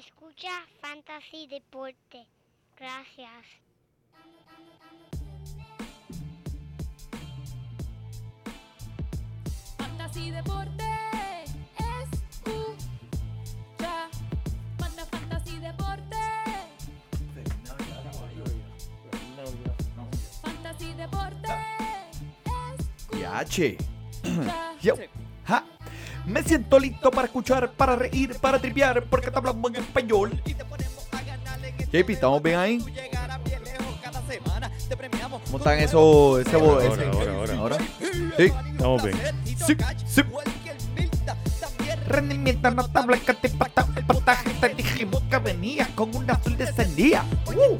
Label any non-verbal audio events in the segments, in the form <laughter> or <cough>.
Escucha Fantasy Deporte. Gracias. Fantasy Deporte. Escucha. Manda Fantasy Deporte. Fantasy Deporte. Escucha. Yo. Ja. Me siento listo para escuchar, para reír, para tripear, porque te hablamos en español. JP, ¿estamos bien ahí? ¿Cómo están esos? Ese, Ahora, ese- ahora, ahora. Sí, Estamos bien. sí, sí. Rendimiento notable que te pata, pataje, te dijimos que venía con una azul descendía. Uh.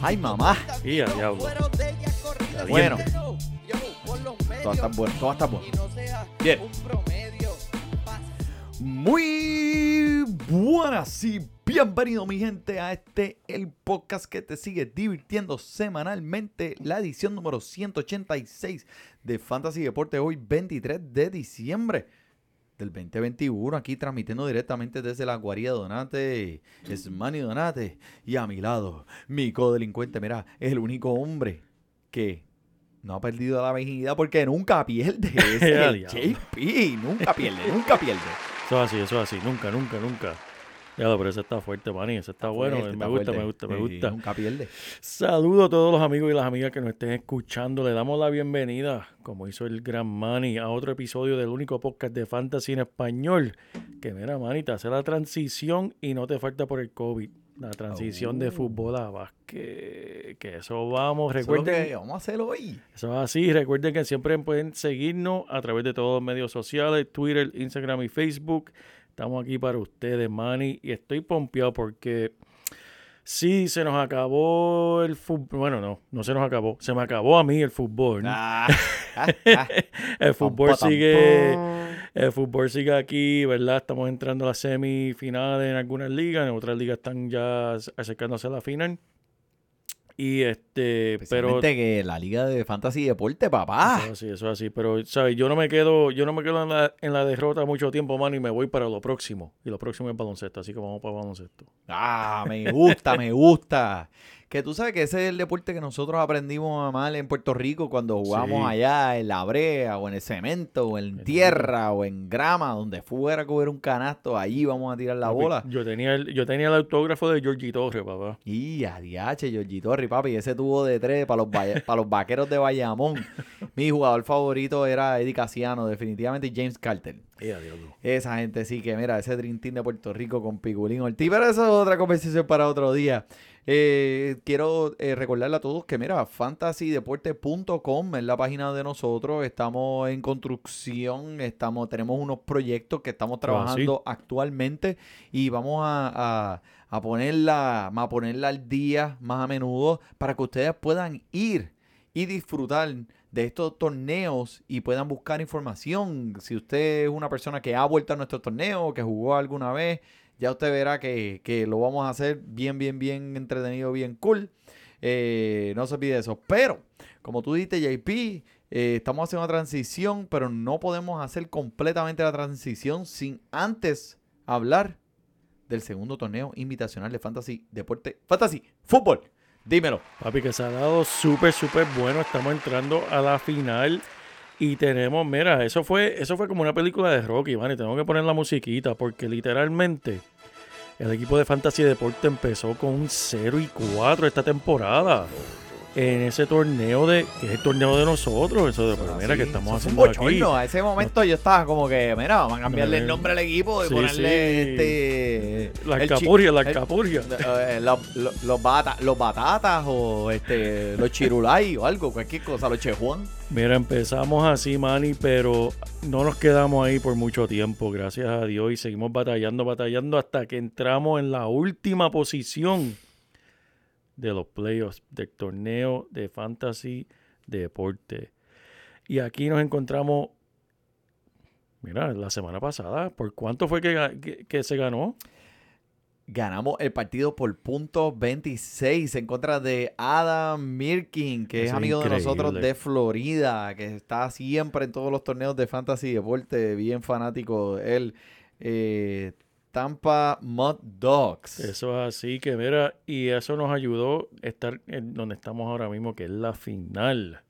Ay, mamá. Y a diablo. Bueno. Todo va a estar bueno, todo Bien. Muy buenas y bienvenido mi gente a este el podcast que te sigue divirtiendo semanalmente, la edición número 186 de Fantasy Deporte hoy 23 de diciembre del 2021 aquí transmitiendo directamente desde la guarida Donate, es Manny Donate y a mi lado mi codelincuente, mira, es el único hombre que no ha perdido la virginidad porque nunca pierde. <laughs> Es el. JP, nunca pierde, <laughs> nunca pierde. Eso es así, eso es así. Nunca, nunca, nunca. Ya, pero ese está fuerte, Manny. Ese está bueno. Fuerte, me está gusta, me gusta, me gusta. Nunca pierde. Saludo a todos los amigos y las amigas que nos estén escuchando. Le damos la bienvenida, como hizo el gran Manny, a otro episodio del único podcast de fantasy en español. Que mira, Manny, te hace la transición y no te falta por el COVID. La transición de Oh. fútbol a básquet. Que eso vamos. Eso es lo Recuerden, que vamos a hacer hoy. Eso es así. Recuerden que siempre pueden seguirnos a través de todos los medios sociales, Twitter, Instagram y Facebook. Estamos aquí para ustedes, Manny. Y estoy pompeado porque sí, se nos acabó el fútbol. Bueno, no, no se nos acabó. Se me acabó a mí el fútbol. Ah, ah, <laughs> ah. el fútbol sigue... El fútbol sigue aquí, ¿verdad? Estamos entrando a las semifinales en algunas ligas, en otras ligas están ya acercándose a la final. Y este, pero que la liga de fantasy deporte, papá. Eso es así, eso es así. Pero, ¿sabes? Yo no me quedo, yo no me quedo en la, en la derrota mucho tiempo, mano, y me voy para lo próximo. Y lo próximo es baloncesto, así que vamos para baloncesto. Ah, me gusta, me gusta. Que tú sabes que ese es el deporte que nosotros aprendimos a amar en Puerto Rico cuando jugamos Sí. allá en la brea o en el cemento o en tierra o en grama, donde fuera a coger un canasto, allí vamos a tirar la Papi, bola. Yo tenía el, yo tenía el autógrafo de Georgie Torres, papá. Y a diache, Georgie Torri, papi, ese tuvo de tres para los, para los vaqueros de Bayamón. <laughs> Mi jugador favorito era Eddie Casiano, definitivamente James Carter. Esa gente sí que, mira, ese Dream Team de Puerto Rico con Piculín Ortiz, pero eso es otra conversación para otro día. Eh, quiero eh, recordarle a todos que, mira, fantasydeporte.com es la página de nosotros. Estamos en construcción, estamos, tenemos unos proyectos que estamos trabajando actualmente y vamos a, a- a ponerla, a ponerla al día más a menudo para que ustedes puedan ir y disfrutar de estos torneos y puedan buscar información. Si usted es una persona que ha vuelto a nuestros torneos, que jugó alguna vez, ya usted verá que, que lo vamos a hacer bien, bien, bien entretenido, bien cool. Eh, no se olvide eso. Pero, como tú dijiste, JP, eh, estamos haciendo una transición, pero no podemos hacer completamente la transición sin antes hablar del segundo torneo invitacional de Fantasy Deporte. Fantasy Fútbol. Dímelo. Papi, que se ha dado súper, súper bueno. Estamos entrando a la final. Y tenemos, mira, eso fue, eso fue como una película de Rocky, man. Y tengo que poner la musiquita porque literalmente el equipo de Fantasy Deporte empezó con un 0 y 4 esta temporada. En ese torneo de, que es el torneo de nosotros. Eso de, pero mira, que estamos haciendo aquí. A ese momento yo estaba como que, mira, vamos a cambiarle el nombre al equipo y ponerle este. La capurria, la el- capurria. eh, los, los- los bata- los batatas o este los chirulay o algo, cualquier cosa, los chejuan. Mira, empezamos así, Manny, pero no nos quedamos ahí por mucho tiempo, gracias a Dios, y seguimos batallando, batallando hasta que entramos en la última posición de los playoffs del torneo de fantasy deporte. Y aquí nos encontramos, mira, la semana pasada, ¿por cuánto fue que, que- que se ganó? Ganamos el partido por punto 26 en contra de Adam Mirkin, que es Eso es amigo de nosotros de Florida, que está siempre en todos los torneos de fantasy deporte, bien fanático. Él, eh, Tampa Mud Dogs. Eso es así que mira, y eso nos ayudó a estar en donde estamos ahora mismo, que es la final.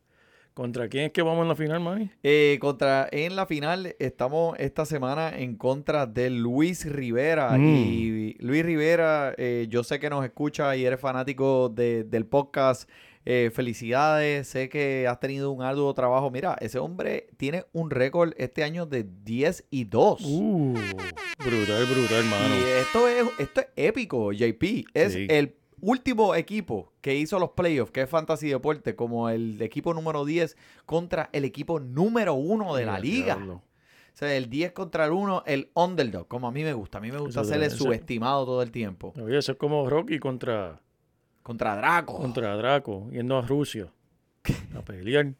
¿Contra quién es que vamos en la final, Manny? Eh, contra, en la final estamos esta semana en contra de Luis Rivera. Mm. Y Luis Rivera, eh, yo sé que nos escucha y eres fanático de- del podcast. Eh, felicidades, sé que has tenido un arduo trabajo. Mira, ese hombre tiene un récord este año de 10 y 2. Uh, brutal, brutal, hermano. Y esto es, esto es épico, JP. Es Sí. el último equipo que hizo los playoffs, que es Fantasy Deporte, como el equipo número 10 contra el equipo número 1 de la liga. diablo. O sea, el 10 contra el 1, el underdog, como a mí me gusta. A mí me gusta ser el subestimado todo el tiempo. Oye, eso es como Rocky contra, Contra Draco, contra, contra Draco, yendo a Rusia a pelear.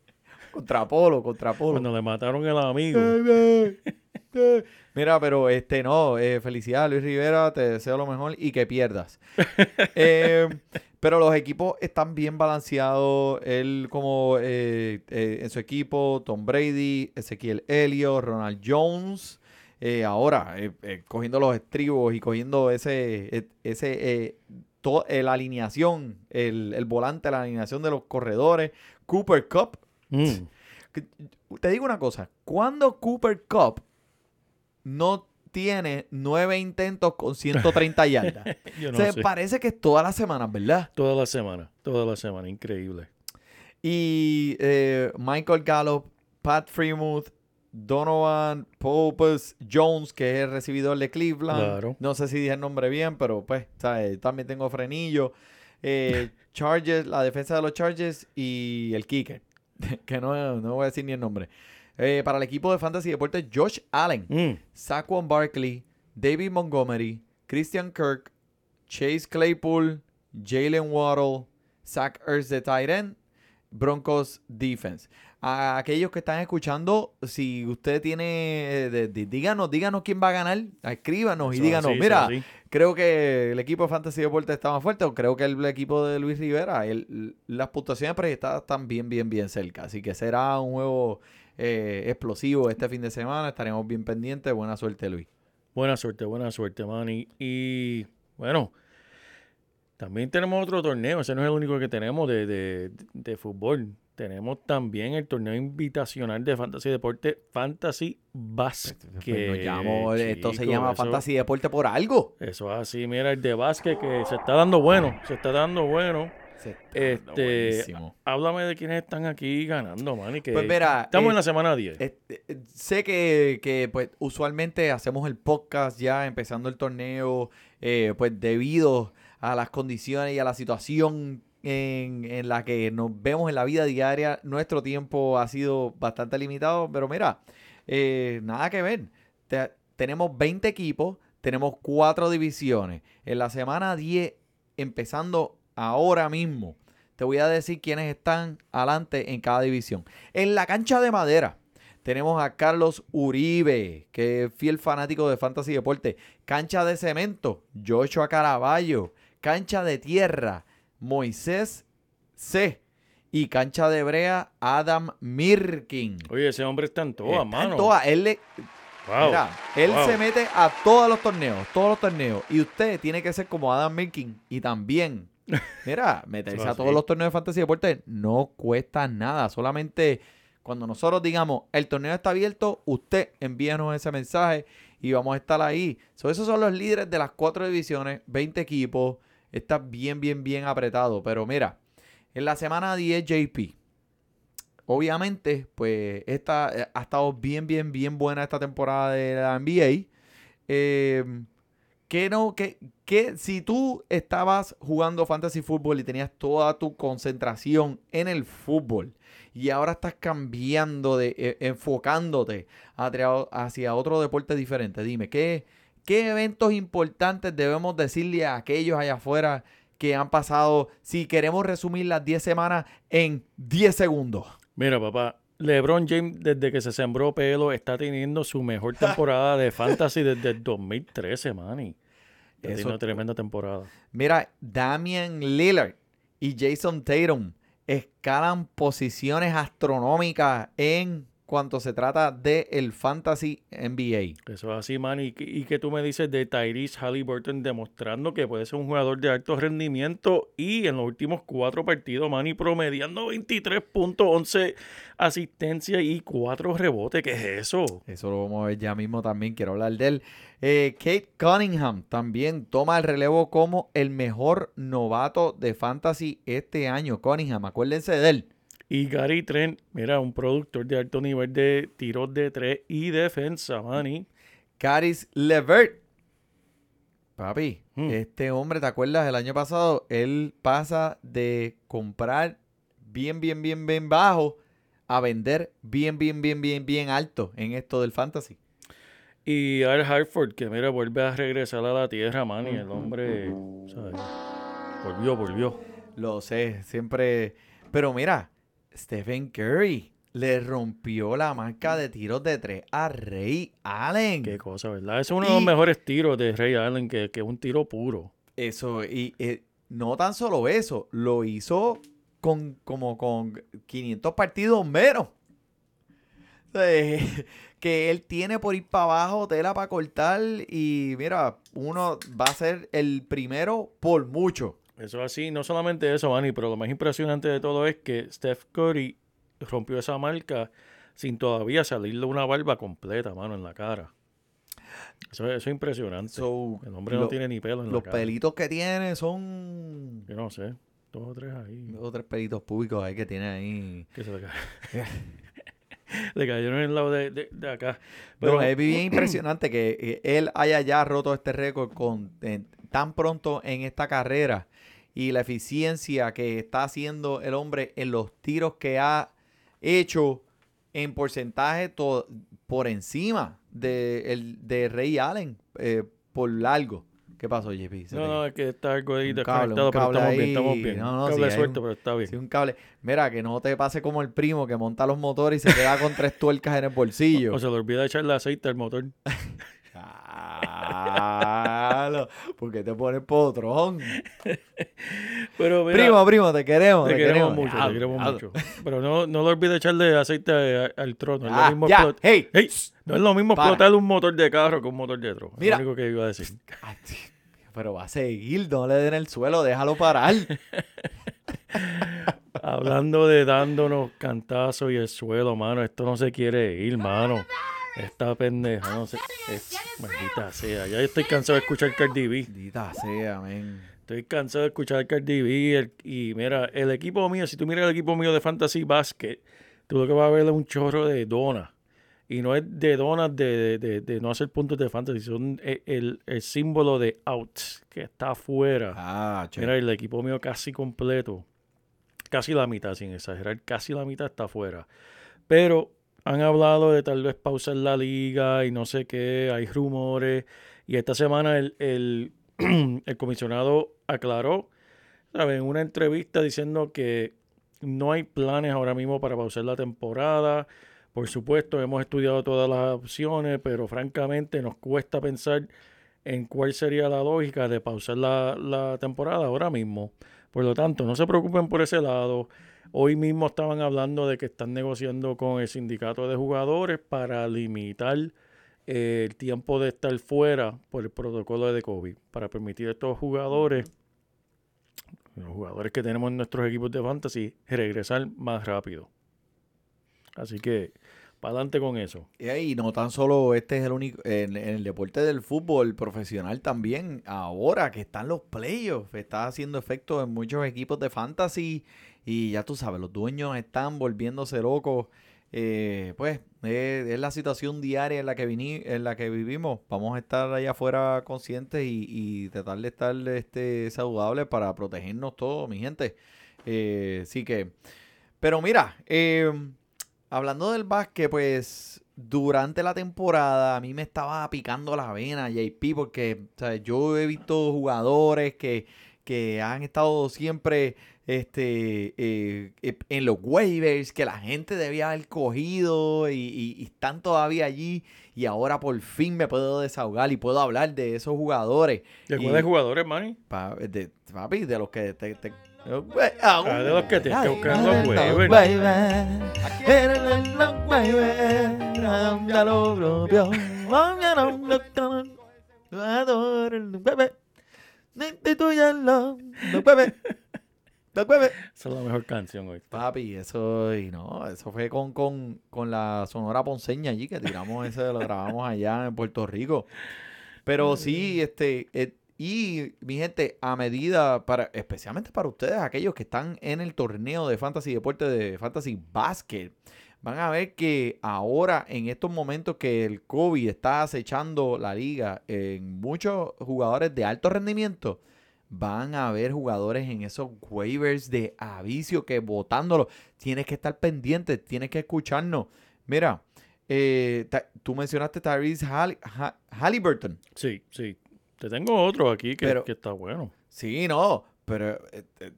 Apolo, contra Apolo. Cuando le mataron el amigo. Mira, pero este no, eh, felicidades Luis Rivera, te deseo lo mejor y que pierdas. <laughs> Eh, pero los equipos están bien balanceados. Él como eh, eh, en su equipo, Tom Brady, Ezequiel Elliott, Ronald Jones. eh, ahora, cogiendo los estribos y cogiendo ese, eh, ese eh, to- eh, la alineación, el, el volante, la alineación de los corredores. Cooper Cup, Mm. Te digo una cosa, cuando Cooper Cup no tiene nueve intentos con 130 <laughs> yardas? Yo no Se sé. parece que es todas las semanas, ¿verdad? Toda la semana, toda la semana, increíble. Y eh, Michael Gallup, Pat Freemuth, Donovan Popes Jones, que es el recibidor de Cleveland. Claro. No sé si dije el nombre bien, pero pues, ¿sabes? También tengo frenillo. Eh, <laughs> Chargers, la defensa de los Chargers y el kicker, <laughs> que no, no voy a decir ni el nombre. Eh, para el equipo de Fantasy Deportes, Josh Allen, Mm. Saquon Barkley, David Montgomery, Christian Kirk, Chase Claypool, Jalen Waddle, Zach Ertz de end, Broncos Defense. A aquellos que están escuchando, si usted tiene, eh, de- de- díganos, díganos quién va a ganar, escríbanos y Eso díganos, así, mira, creo que el equipo de Fantasy Deportes está más fuerte o creo que el equipo de Luis Rivera, el- las puntuaciones proyectadas están bien, bien, bien cerca. Así que será un juego eh, explosivo este fin de semana. Estaremos bien pendientes. Buena suerte, Luis. Buena suerte, buena suerte, Manny. Y bueno, también tenemos otro torneo. Ese no es el único que tenemos de, de- de fútbol. Tenemos también el torneo invitacional de Fantasy Deporte, Fantasy Basket. Pues nos llamo- esto se llama eso- Fantasy Deporte por algo. Eso es así, mira, el de básquet que se está dando bueno, se está dando bueno. Este, buenísimo. háblame de quiénes están aquí ganando, Manny. Que Pues mira, estamos eh, en la semana 10. Este, eh, sé que, que, pues usualmente hacemos el podcast ya empezando el torneo, eh, pues debido a las condiciones y a la situación en, la que nos vemos en la vida diaria, nuestro tiempo ha sido bastante limitado, pero mira, eh, nada que ver. Te- tenemos 20 equipos, tenemos 4 divisiones. En la semana 10, empezando ahora mismo, te voy a decir quiénes están adelante en cada división. En la cancha de madera tenemos a Carlos Uribe, que es fiel fanático de Fantasy Deporte. Cancha de cemento, Joshua Caraballo. Cancha de tierra, Moisés C. Y cancha de brea, Adam Mirkin. Oye, ese hombre está en todas, Está en mano. todas. Él, le- Wow, mira, él wow. se mete a todos los torneos, todos los torneos. Y usted tiene que ser como Adam Mirkin. Y también, mira, <laughs> meterse a todos los torneos de Fantasy Deporte no cuesta nada. Solamente cuando nosotros digamos, el torneo está abierto, usted envíanos ese mensaje y vamos a estar ahí. So, esos son los líderes de las cuatro divisiones, 20 equipos. Está bien, bien, bien apretado. Pero mira, en la semana 10 JP, obviamente, pues eh, ha estado bien, bien, bien buena esta temporada de la NBA. Eh, que no, que, que si tú estabas jugando fantasy fútbol y tenías toda tu concentración en el fútbol y ahora estás cambiando de, eh, enfocándote hacia otro deporte diferente, dime, ¿qué, ¿qué eventos importantes debemos decirle a aquellos allá afuera que han pasado, si queremos resumir las 10 semanas en 10 segundos? Mira, papá, LeBron James, desde que se sembró pelo, está teniendo su mejor temporada de fantasy desde el 2013, Manny. Está Eso- teniendo una tremenda temporada. Mira, Damian Lillard y Jason Tatum escalan posiciones astronómicas en cuanto se trata de el Fantasy NBA. Eso es así, man. Y, que- y que tú me dices de Tyrese Halliburton demostrando que puede ser un jugador de alto rendimiento y en los últimos cuatro partidos, man, y promediando 23 puntos, 11 asistencias y 4 rebotes. ¿Qué es eso? Eso lo vamos a ver ya mismo también, quiero hablar de él. Eh, Kate Cunningham también toma el relevo como el mejor novato de fantasy este año. Cunningham, acuérdense de él. Y Gary Trent, mira, un productor de alto nivel de tiros de tres y defensa, man. Caris Levert. Papi, Hmm. este hombre, ¿te acuerdas? El año pasado, él pasa de comprar bien, bien, bien, bien bajo a vender bien, bien, bien, bien, bien alto en esto del fantasy. Y Al Hartford, que mira, vuelve a regresar a la tierra, man. Y el hombre, ¿sabes? Volvió, volvió. Lo sé, siempre. Pero mira, Stephen Curry le rompió la marca de tiros de tres a Ray Allen. Qué cosa, ¿verdad? Ese es uno de los mejores tiros de Ray Allen, que, es un tiro puro. Eso, y eh, no tan solo eso, lo hizo con como con 500 partidos menos. Eh, <laughs> que él tiene por ir para abajo tela para cortar y mira, uno va a ser el primero por mucho. Eso es así, no solamente eso, Manny, pero lo más impresionante de todo es que Steph Curry rompió esa marca sin todavía salirle una barba completa, mano, en la cara. Eso, eso es impresionante. So, el hombre no lo- tiene ni pelo en la los cara. pelitos que tiene son Yo no sé, dos o tres ahí. dos o tres pelitos públicos ahí que tiene ahí. Que se le, ca- <laughs> le cayeron en el lado de, de- de acá. Pero Pero es bien impresionante que eh, él haya ya roto este récord con en- tan pronto en esta carrera y la eficiencia que está haciendo el hombre en los tiros que ha hecho en porcentaje por encima de, el, de Ray Allen eh, por largo. ¿Qué pasó, JP? No, no, es que está algo ahí desconectado, pero estamos bien, ahí. estamos bien. No, no, Un sí, cable suelto, un- pero está bien. Sí, un cable. Mira, que no te pase como el primo que monta los motores y se queda con tres tuercas en el bolsillo. <laughs> O se le olvida echarle aceite al motor. <laughs> Claro, porque te pones potrón. <laughs> Pero mira, primo, primo, te queremos. Te queremos mucho, te queremos mucho. Pero no, no le olvides echarle aceite al trono. Es Ah, lo mismo ya, explot- hey. Ey, no es lo mismo Para. explotar un motor de carro que un motor de trono. Mira. Es lo único que iba a decir. <laughs> Pero va a seguir, no le den el suelo, déjalo parar. <laughs> Hablando de dándonos cantazos y el suelo, mano. Esto no se quiere ir, mano. Esta pendeja, no sé. Es, maldita sea. Ya estoy cansado de escuchar Cardi B. Maldita sea, men. Estoy cansado de escuchar Cardi B. el- y mira, el equipo mío, si tú miras el equipo mío de Fantasy Basket, tú lo que vas a ver es un chorro de donas. Y no es de donas de, de- de- de no hacer puntos de fantasy, son el, el- el símbolo de out, que está afuera. Ah, che. Mira, el equipo mío casi completo. Casi la mitad, sin exagerar, casi la mitad está afuera. Pero han hablado de tal vez pausar la liga y no sé qué, hay rumores. Y esta semana el, el, <clears throat> comisionado aclaró, ¿sabes? En una entrevista diciendo que no hay planes ahora mismo para pausar la temporada. Por supuesto, hemos estudiado todas las opciones, pero francamente nos cuesta pensar en cuál sería la lógica de pausar la, la temporada ahora mismo. Por lo tanto, no se preocupen por ese lado. Hoy mismo estaban hablando de que están negociando con el sindicato de jugadores para limitar eh, el tiempo de estar fuera por el protocolo de COVID, para permitir a estos jugadores, los jugadores que tenemos en nuestros equipos de fantasy, regresar más rápido. Así que, para adelante con eso. Y no tan solo este es el único, en, en el deporte del fútbol profesional también, ahora que están los playoffs, está haciendo efecto en muchos equipos de fantasy y ya tú sabes, los dueños están volviéndose locos. Eh, pues es la situación diaria en la que vini- en la que vivimos. Vamos a estar allá afuera conscientes y, y tratar de estar este, saludables para protegernos todos, mi gente. Eh, sí que, pero mira, eh, Hablando del básquet, pues durante la temporada a mí me estaba picando la vena, JP, porque yo he visto jugadores que, que han estado siempre este, eh, eh, en los waivers, que la gente debía haber cogido y, y- y están todavía allí. Y ahora por fin me puedo desahogar y puedo hablar de esos jugadores. ¿De cuáles jugadores, Manny? Pa- de, papi, de los que te, te- ah, Ah, de los que los waivers. Esa es la mejor canción hoy. Papi, eso y no, eso fue con, con, con la Sonora Ponceña allí que tiramos ese, lo grabamos allá en Puerto Rico. Pero sí, este, eh, y mi gente, a medida para, especialmente para ustedes, aquellos que están en el torneo de Fantasy Deporte de Fantasy Basket, van a ver que ahora, en estos momentos que el COVID está acechando la liga en muchos jugadores de alto rendimiento, van a haber jugadores en esos waivers de avicio que votándolo. Tienes que estar pendiente, tienes que escucharnos. Mira, eh, tú mencionaste Tyrese Hall- Ha- Halliburton. Sí, sí. Te tengo otro aquí que, Pero- que está bueno. Sí, no, pero eh, eh,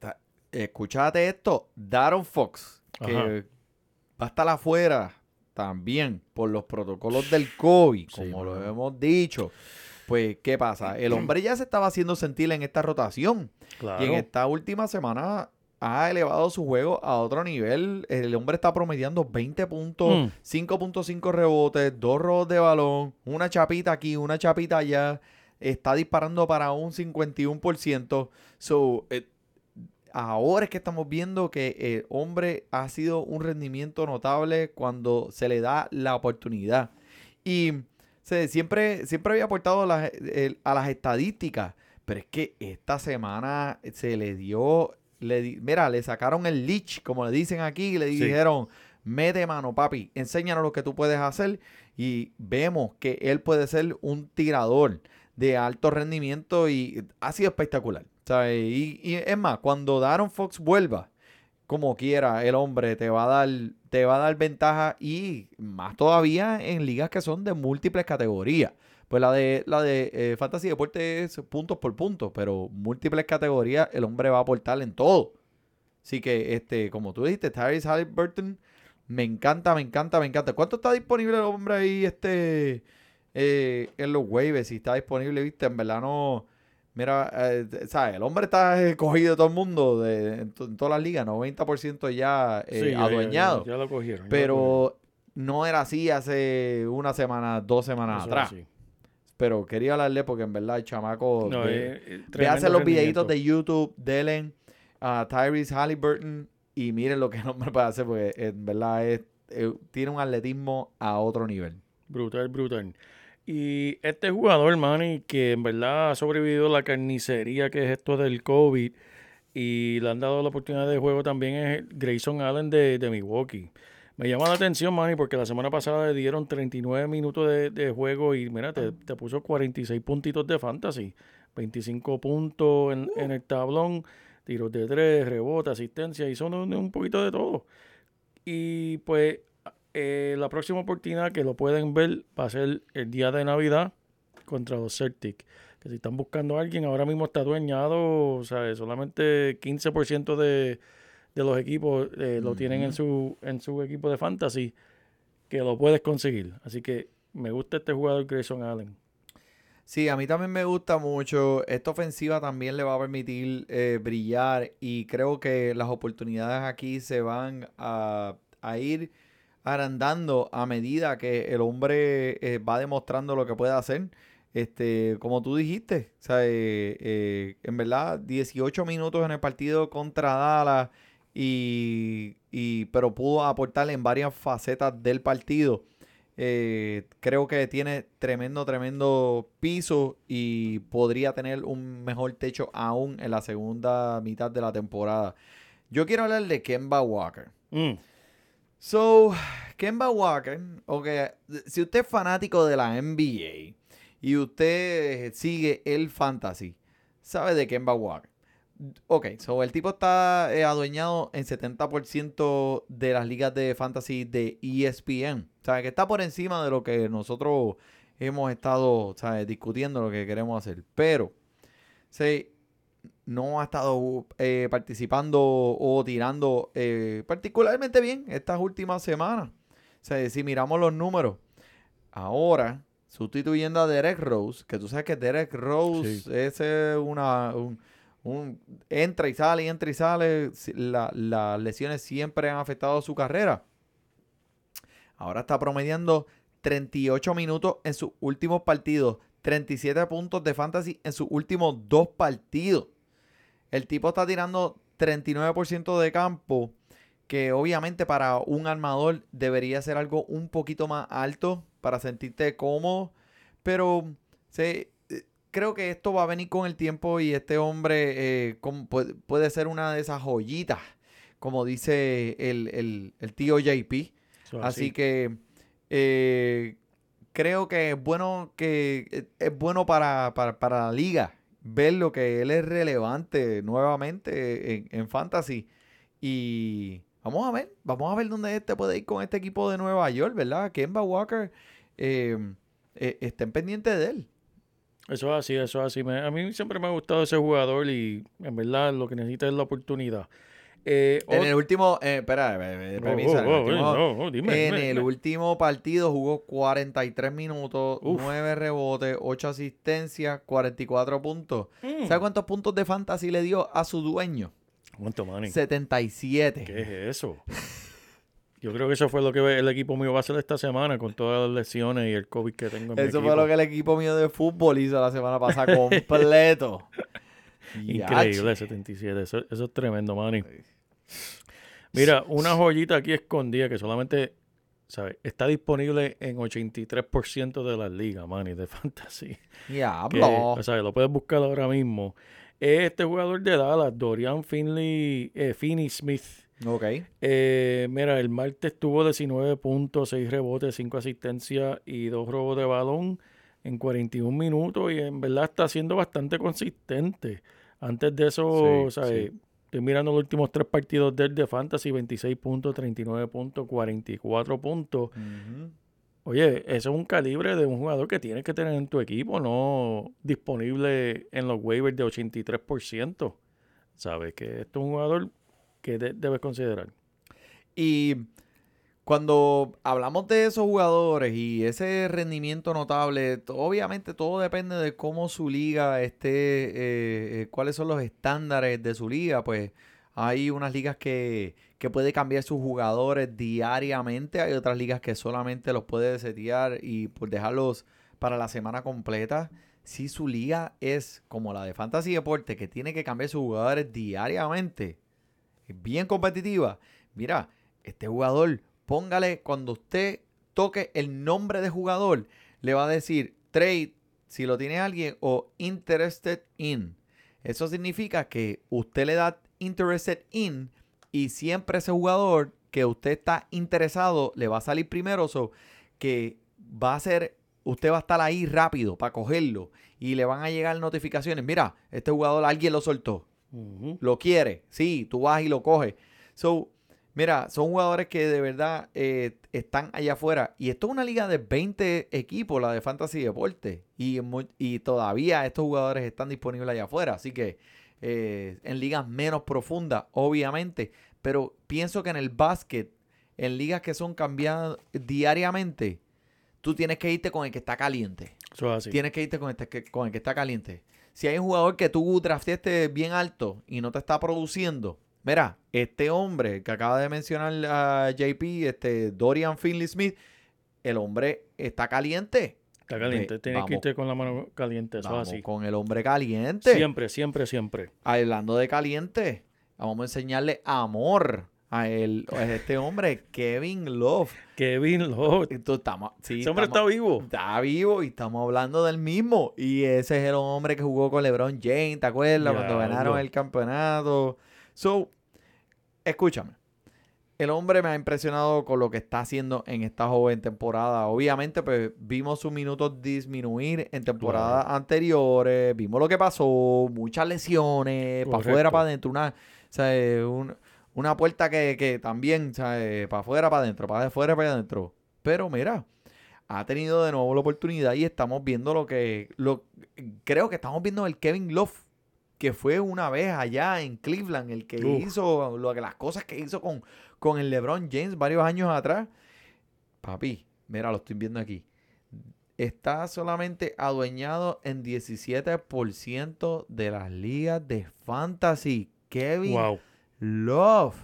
escúchate esto. Daron Fox, que Ajá. va a estar afuera también por los protocolos del COVID, Sí, como lo hemos dicho. Pues, ¿qué pasa? El hombre ya se estaba haciendo sentir en esta rotación. Claro. Y en esta última semana ha elevado su juego a otro nivel. El hombre está promediando 20 puntos, Mm. 5.5 rebotes, dos robos de balón, una chapita aquí, una chapita allá. Está disparando para un 51%. So, eh, ahora es que estamos viendo que el hombre ha sido un rendimiento notable cuando se le da la oportunidad. Y se, siempre, siempre había aportado a las, el- a las estadísticas, pero es que esta semana se le dio, le di- mira, le sacaron el leech, como le dicen aquí, y le Sí. dijeron, mete mano, papi, enséñanos lo que tú puedes hacer. Y vemos que él puede ser un tirador de alto rendimiento y ha sido espectacular. ¿sabes? Y, y es más, cuando Daron Fox vuelva, como quiera, el hombre te va a dar, te va a dar ventaja y más todavía en ligas que son de múltiples categorías. Pues la de la de eh, Fantasy Deporte es puntos por puntos, pero múltiples categorías el hombre va a aportar en todo. Así que, este, como tú dijiste, Tyrese Halliburton, me encanta, me encanta, me encanta. ¿Cuánto está disponible el hombre ahí, este, eh, en los waivers? Si está disponible, viste, en verdad no... Mira, eh, ¿sabes? El hombre está cogido de todo el mundo, de, en, to- en todas las ligas, 90% ya eh, Sí, ya- ya- adueñado. Ya, lo cogieron. ya lo cogieron. pero no era así hace una semana, dos semanas Eso atrás. Pero quería hablarle porque en verdad el chamaco... No, eh, eh, Ve a hacer tremendo los videitos de YouTube, Delen, a Tyrese Halliburton y miren lo que el hombre puede hacer porque en verdad es, eh, tiene un atletismo a otro nivel. Brutal, brutal. Y este jugador, Manny, que en verdad ha sobrevivido a la carnicería que es esto del COVID y le han dado la oportunidad de juego también es Grayson Allen de, de Milwaukee. Me llama la atención, Manny, porque la semana pasada le dieron 39 minutos de, de juego y mira, te, te puso 46 puntitos de fantasy. 25 puntos en, en el tablón, tiros de tres, rebote, asistencia, son un, un poquito de todo. Y pues eh, la próxima oportunidad que lo pueden ver va a ser el día de Navidad contra los Celtics. Que si están buscando a alguien, ahora mismo está dueñado, o sea, solamente 15% de, de los equipos eh, lo tienen en su, en su equipo de fantasy, que lo puedes conseguir. Así que me gusta este jugador Grayson Allen. Sí, a mí también me gusta mucho. Esta ofensiva también le va a permitir eh, brillar y creo que las oportunidades aquí se van a, a ir agrandando a medida que el hombre eh, va demostrando lo que puede hacer. Este, como tú dijiste, o sea, eh, eh, en verdad, 18 minutos en el partido contra Dallas, y, y- pero pudo aportar en varias facetas del partido. Creo que tiene tremendo, tremendo piso y podría tener un mejor techo aún en la segunda mitad de la temporada. Yo quiero hablar de Kemba Walker. Mm, So, Kemba Walker, ok, si usted es fanático de la NBA y usted sigue el fantasy, sabe de Kemba Walker. Ok, so el tipo está eh, adueñado en 70% de las ligas de fantasy de ESPN. O sea, que está por encima de lo que nosotros hemos estado ¿sabes? discutiendo lo que queremos hacer. Pero, sí, no ha estado eh, participando o tirando eh, particularmente bien estas últimas semanas. O sea, si miramos los números, ahora sustituyendo a Derek Rose, que tú sabes que Derek Rose Sí. es eh, una, un- un, entra y sale, y entra y sale. la- las lesiones siempre han afectado su carrera. Ahora está promediando 38 minutos en sus últimos partidos, 37 puntos de fantasy en sus últimos dos partidos. El tipo está tirando 39% de campo, que obviamente para un armador debería ser algo un poquito más alto para sentirte cómodo, pero se, eh, creo que esto va a venir con el tiempo y este hombre eh, puede, puede ser una de esas joyitas, como dice el, el- el tío JP. Así que eh, creo que es bueno que es bueno para, para, para la liga ver lo que él es relevante nuevamente en, en fantasy. Y vamos a ver, vamos a ver dónde este puede ir con este equipo de Nueva York, ¿verdad? Kemba Walker, eh, eh, estén pendientes de él. Eso es así, eso es así. Me- a mí siempre me ha gustado ese jugador y en verdad lo que necesita es la oportunidad. Eh, En el último, eh, espera, eh, eh, Oh, permiso, en el oh, oh, último- no, no, dime, En dime, el dime. último partido jugó 43 minutos, Uf. 9 rebotes, 8 asistencias, 44 puntos. Mm. ¿Sabes cuántos puntos de fantasy le dio a su dueño? ¿Cuánto, Manny? 77. ¿Qué es eso? Yo creo que eso fue lo que el equipo mío va a hacer esta semana con todas las lesiones y el COVID que tengo en mi Eso fue lo que el equipo mío de fútbol hizo la semana pasada <laughs> completo. Increíble, 77. Eso, eso es tremendo, Manny. Mira, una joyita aquí escondida que solamente, ¿sabes? Está disponible en 83% de las ligas, Manny, de <laughs> fantasy. Que, Diablo. o sea, lo puedes buscar ahora mismo. Es este jugador de Dallas, Dorian Finley, eh, Finney Smith. Ok. Eh, mira, el martes tuvo 19 puntos, 6 rebotes, 5 asistencias y 2 robos de balón en 41 minutos y en verdad está siendo bastante consistente. Antes de eso, Sí, ¿sabes? sí. Estoy mirando los últimos tres partidos del de Fantasy, 26 puntos, 39 puntos, 44 puntos. Ujú. Oye, eso es un calibre de un jugador que tienes que tener en tu equipo, no disponible en los waivers de 83%. ¿Sabes? Que esto es un jugador que de- debes considerar. Y cuando hablamos de esos jugadores y ese rendimiento notable, obviamente todo depende de cómo su liga esté, eh, eh, cuáles son los estándares de su liga. Pues hay unas ligas que, que puede cambiar sus jugadores diariamente, hay otras ligas que solamente los puede setear y pues dejarlos para la semana completa. Si su liga es como la de Fantasy Deporte, que tiene que cambiar sus jugadores diariamente, bien competitiva, mira, este jugador, póngale cuando usted toque el nombre de jugador, le va a decir trade si lo tiene alguien o interested in. Eso significa que usted le da interested in y siempre ese jugador que usted está interesado le va a salir primero, so que va a ser, usted va a estar ahí rápido para cogerlo y le van a llegar notificaciones. Mira, este jugador alguien lo soltó lo quiere, sí, tú vas y lo coges. So, mira, son jugadores que de verdad eh, están allá afuera. Y esto es una liga de 20 equipos, la de Fantasy Deporte. Y, y todavía estos jugadores están disponibles allá afuera. Así que eh, en ligas menos profundas, obviamente. Pero pienso que en el básquet, en ligas que son cambiadas diariamente, tú tienes que irte con el que está caliente. Eso es así. Tienes que irte con, este, que- con el que está caliente. Si hay un jugador que tú drafteaste bien alto y no te está produciendo, mira, este hombre que acaba de mencionar a JP, este Dorian Finley Smith, el hombre está caliente. Está caliente. Ve, Tienes que irte con la mano caliente. Eso es Vamos así. con el hombre caliente. Siempre, siempre, siempre. Hablando de caliente, vamos a enseñarle amor a, el, a este hombre, Kevin Love. Kevin Love. Entonces, estamos, sí, Ese hombre estamos- está vivo. Está vivo y estamos hablando del mismo. Y ese es el hombre que jugó con LeBron James, ¿te acuerdas? Cuando ganaron el campeonato. So, escúchame. El hombre me ha impresionado con lo que está haciendo en esta joven temporada. Obviamente, pues vimos sus minutos disminuir en temporadas anteriores. Vimos lo que pasó. Muchas lesiones. Para afuera, para adentro. Una, o sea, un- una puerta que, que también, para afuera, para adentro. Para afuera, para adentro. Pero mira, ha tenido de nuevo la oportunidad y estamos viendo lo que lo creo que estamos viendo el Kevin Love que fue una vez allá en Cleveland el que Uf. hizo lo las cosas que hizo con, con el LeBron James varios años atrás. Papi, mira, lo estoy viendo aquí. está solamente adueñado en 17% de las ligas de fantasy. Kevin Wow. Love.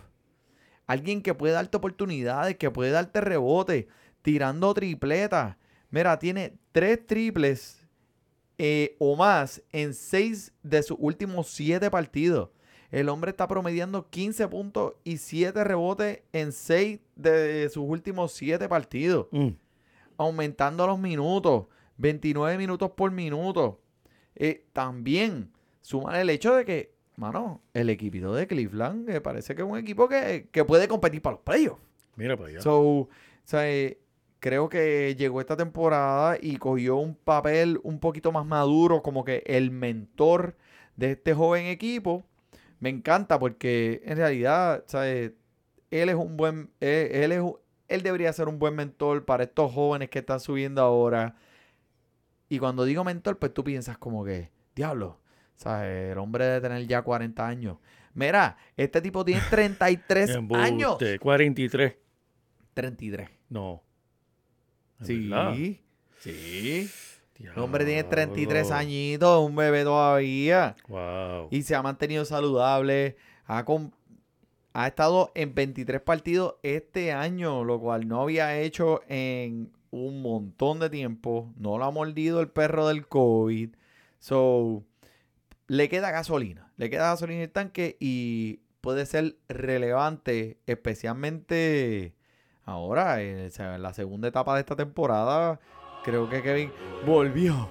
Alguien que puede darte oportunidades, que puede darte rebote, tirando tripletas. Mira, tiene tres triples eh, o más en seis de sus últimos siete partidos. El hombre está promediando 15 puntos y 7 rebotes en 6 de sus últimos 7 partidos. Mm. Aumentando los minutos. 29 minutos por minuto. Eh, también suma el hecho de que, mano, el equipito de Cleveland me parece que es un equipo que, que puede competir para los playoffs. Mira para allá. So, o sea, eh, creo que llegó esta temporada y cogió un papel un poquito más maduro, como que el mentor de este joven equipo. Me encanta porque en realidad, ¿sabes? Él es un buen, él, él es, él debería ser un buen mentor para estos jóvenes que están subiendo ahora. Y cuando digo mentor, pues tú piensas como que, diablo, ¿sabes? El hombre debe tener ya 40 años. Mira, este tipo tiene 33 <laughs> años. Embuste. 43. 33. No. ¿Es Sí. verdad? Sí. El hombre tiene 33 Diablo. añitos, un bebé todavía. Wow. Y se ha mantenido saludable. Ha, ha estado en 23 partidos este año, lo cual no había hecho en un montón de tiempo. No lo ha mordido el perro del COVID. So, le queda gasolina. Le queda gasolina en el tanque y puede ser relevante, especialmente ahora, en el- la segunda etapa de esta temporada. Creo que Kevin volvió.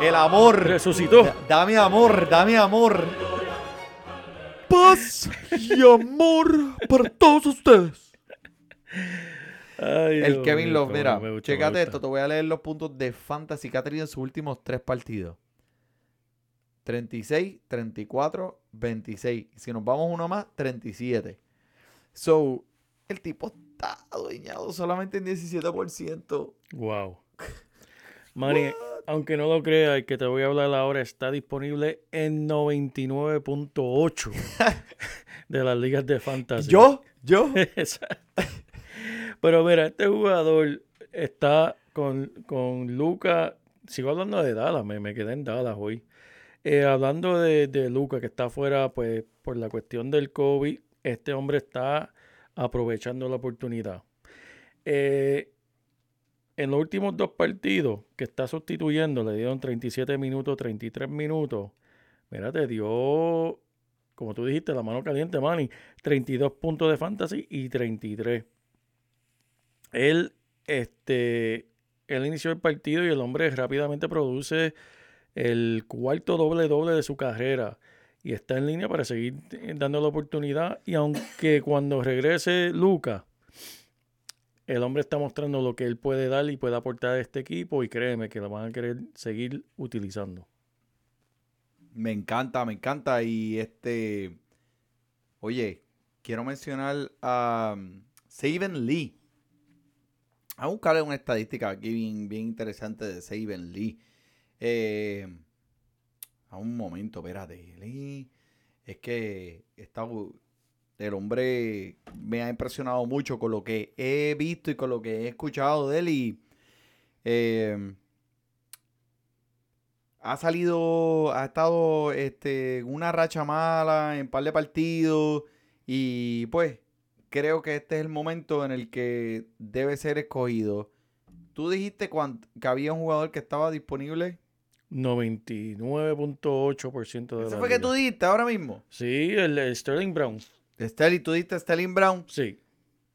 El amor. Resucitó. Da- Dame amor, dame amor. Paz y amor para todos ustedes. Ay, El Kevin Love, mira, chécate gusta. esto, te voy a leer los puntos de fantasy que ha tenido en sus últimos tres partidos. 36, 34, 26. Y si nos vamos uno más, 37. So, el tipo está adueñado solamente en 17%. Wow. Manny, aunque no lo creas, el que te voy a hablar ahora está disponible en 99.8 <laughs> de las ligas de fantasy. ¿Yo? ¿Yo? <laughs> Pero mira, este jugador está con, con Luca. Sigo hablando de Dallas, me, me quedé en Dallas hoy. Eh, hablando de, de Luca, que está afuera pues, por la cuestión del COVID, este hombre está aprovechando la oportunidad. Eh, en los últimos dos partidos que está sustituyendo, le dieron 37 minutos, 33 minutos. Mira, te dio, como tú dijiste, la mano caliente, Manny. 32 puntos de fantasy y 33. Él, este, él inició el partido y el hombre rápidamente produce el cuarto doble doble de su carrera y está en línea para seguir eh, dando la oportunidad. Y aunque cuando regrese Luca, el hombre está mostrando lo que él puede dar y puede aportar a este equipo y créeme que lo van a querer seguir utilizando. Me encanta, me encanta. Y este. Oye, quiero mencionar a um, Saben Lee. A buscarle una estadística aquí bien, bien interesante de Saben Lee. Eh, a un momento, espérate. Es que está, el hombre me ha impresionado mucho con lo que he visto y con lo que he escuchado de él. Y eh, ha salido, ha estado este, una racha mala en par de partidos y pues creo que este es el momento en el que debe ser escogido. Tú dijiste que había un jugador que estaba disponible. 99.8% de ¿Ese la fue que tú dijiste ahora mismo? Sí, el, el Sterling Brown. Sterling, tú dijiste Sterling Brown. Sí.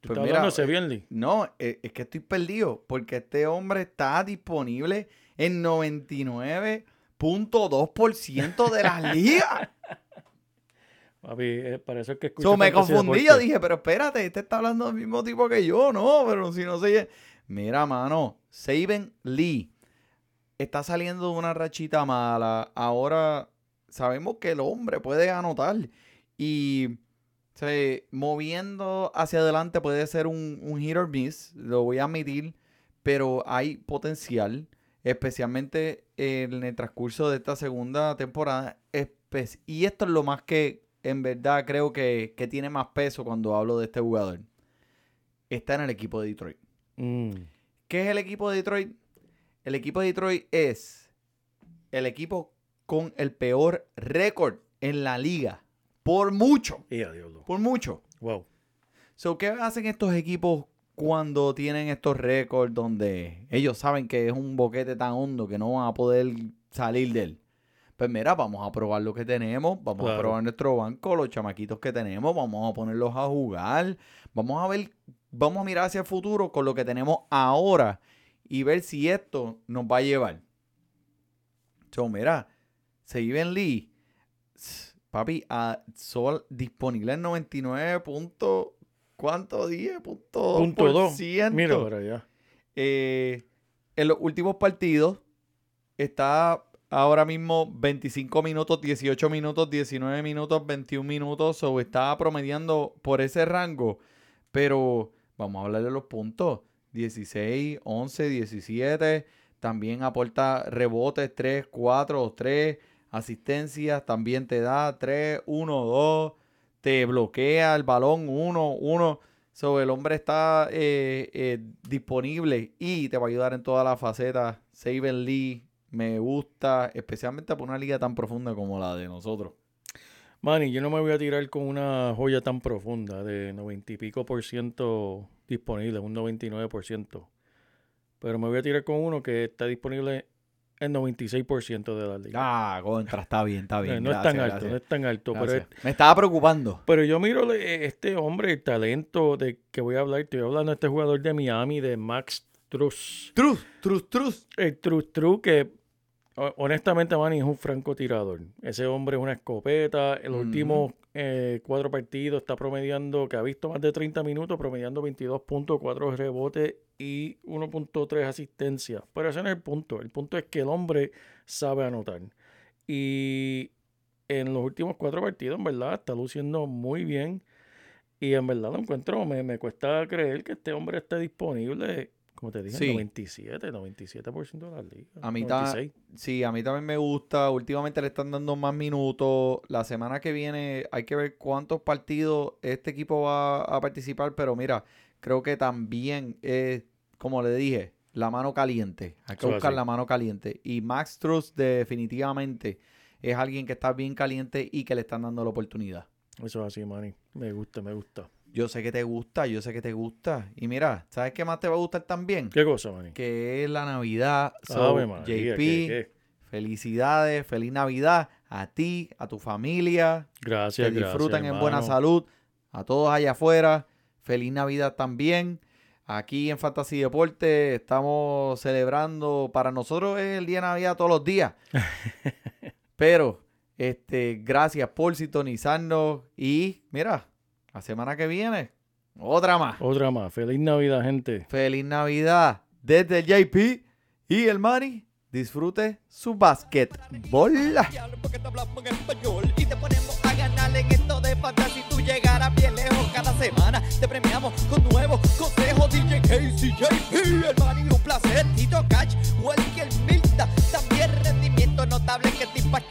¿Tú Pues estás mira, hablando de eh, Sevier No, eh, es que estoy perdido porque este hombre está disponible en 99.2% de las <laughs> ligas. Papi, eh, para eso es que escucho So, me confundí, yo dije, pero espérate, este está hablando del mismo tipo que yo, no, pero si no sé. Mira, mano, Saben Lee está saliendo de una rachita mala. Ahora sabemos que el hombre puede anotar y o sea, moviendo hacia adelante puede ser un, un hit or miss, lo voy a admitir, pero hay potencial, especialmente en el transcurso de esta segunda temporada. Y esto es lo más que en verdad creo que, que tiene más peso cuando hablo de este jugador. Está en el equipo de Detroit. Mm, ¿Qué es el equipo de Detroit? El equipo de Detroit es el equipo con el peor récord en la liga. Por mucho. Por mucho. Wow. So, ¿Qué hacen estos equipos cuando tienen estos récords donde ellos saben que es un boquete tan hondo que no van a poder salir de él? Pues mira, vamos a probar lo que tenemos, vamos a probar nuestro banco, los chamaquitos que tenemos, vamos a ponerlos a jugar, vamos a ver, vamos a mirar hacia el futuro con lo que tenemos ahora y ver si esto nos va a llevar. So, mira, Seiben Lee, papi, a Sol disponible en 99 puntos, ¿cuánto? 10 puntos Punto ciento. Mira para allá. Eh, en los últimos partidos está ahora mismo 25 minutos, 18 minutos, 19 minutos, 21 minutos. O está promediando por ese rango. Pero vamos a hablar de los puntos. 16, 11, 17. También aporta rebotes 3, 4, 3. Asistencias también te da 3, 1, 2. Te bloquea el balón 1, 1. So, el hombre está eh, eh, disponible y te va a ayudar en todas las facetas. Saben Lee me gusta, especialmente por una liga tan profunda como la de nosotros. Manny, yo no me voy a tirar con una joya tan profunda de 90 y pico por ciento disponible, un 99 por ciento. Pero me voy a tirar con uno que está disponible en 96 por ciento de la liga. Ah, contra, está bien, está bien. no es tan alto, gracias, no es tan alto. Pero, es- Me estaba preocupando. pero yo miro le- este hombre, el talento de que voy a hablar. Estoy hablando de este jugador de Miami, de Max Truss. Truz, truz, truz. El Truss Truss que honestamente Manny es un francotirador. Ese hombre es una escopeta. En los Ujú. últimos eh, cuatro partidos está promediando, que ha visto más de 30 minutos, promediando 22.4 rebotes y 1.3 asistencias. Pero ese no es el punto. El punto es que el hombre sabe anotar. Y en los últimos cuatro partidos, en verdad, está luciendo muy bien. Y en verdad lo encuentro, me, me cuesta creer que este hombre esté disponible, como te dije, Sí. 97, 97% de la liga. A mí ta- 96. Sí, a mí también me gusta. Últimamente le están dando más minutos. La semana que viene hay que ver cuántos partidos este equipo va a participar. Pero mira, creo que también es, como le dije, la mano caliente. Hay que Eso buscar la mano caliente. Y Max Truss definitivamente es alguien que está bien caliente y que le están dando la oportunidad. Eso es así, Manny. Me gusta, me gusta. Yo sé que te gusta, yo sé que te gusta. Y mira, ¿sabes qué más te va a gustar también? ¿Qué cosa, Manny? Que es la Navidad. So, Ave María, JP, ¿qué- qué? Felicidades, feliz Navidad a ti, a tu familia, Gracias, que disfruten gracias, en buena salud, a todos allá afuera, feliz Navidad también. Aquí en Fantasy Deporte estamos celebrando, para nosotros es el día de Navidad todos los días, <laughs> pero este, gracias por sintonizarnos y mira, la semana que viene, otra más. Otra más. Feliz Navidad, gente. Feliz Navidad. Desde el JP y el Mari, disfrute su basquetbol. Porque te hablamos en español y te ponemos a ganar en esto de fantasía. Si tú llegaras bien lejos cada semana, te premiamos con nuevos consejos. DJ Casey, JP, el Mari, un placer. Tito Cash, Welker Milta. También rendimiento notable que te impacta.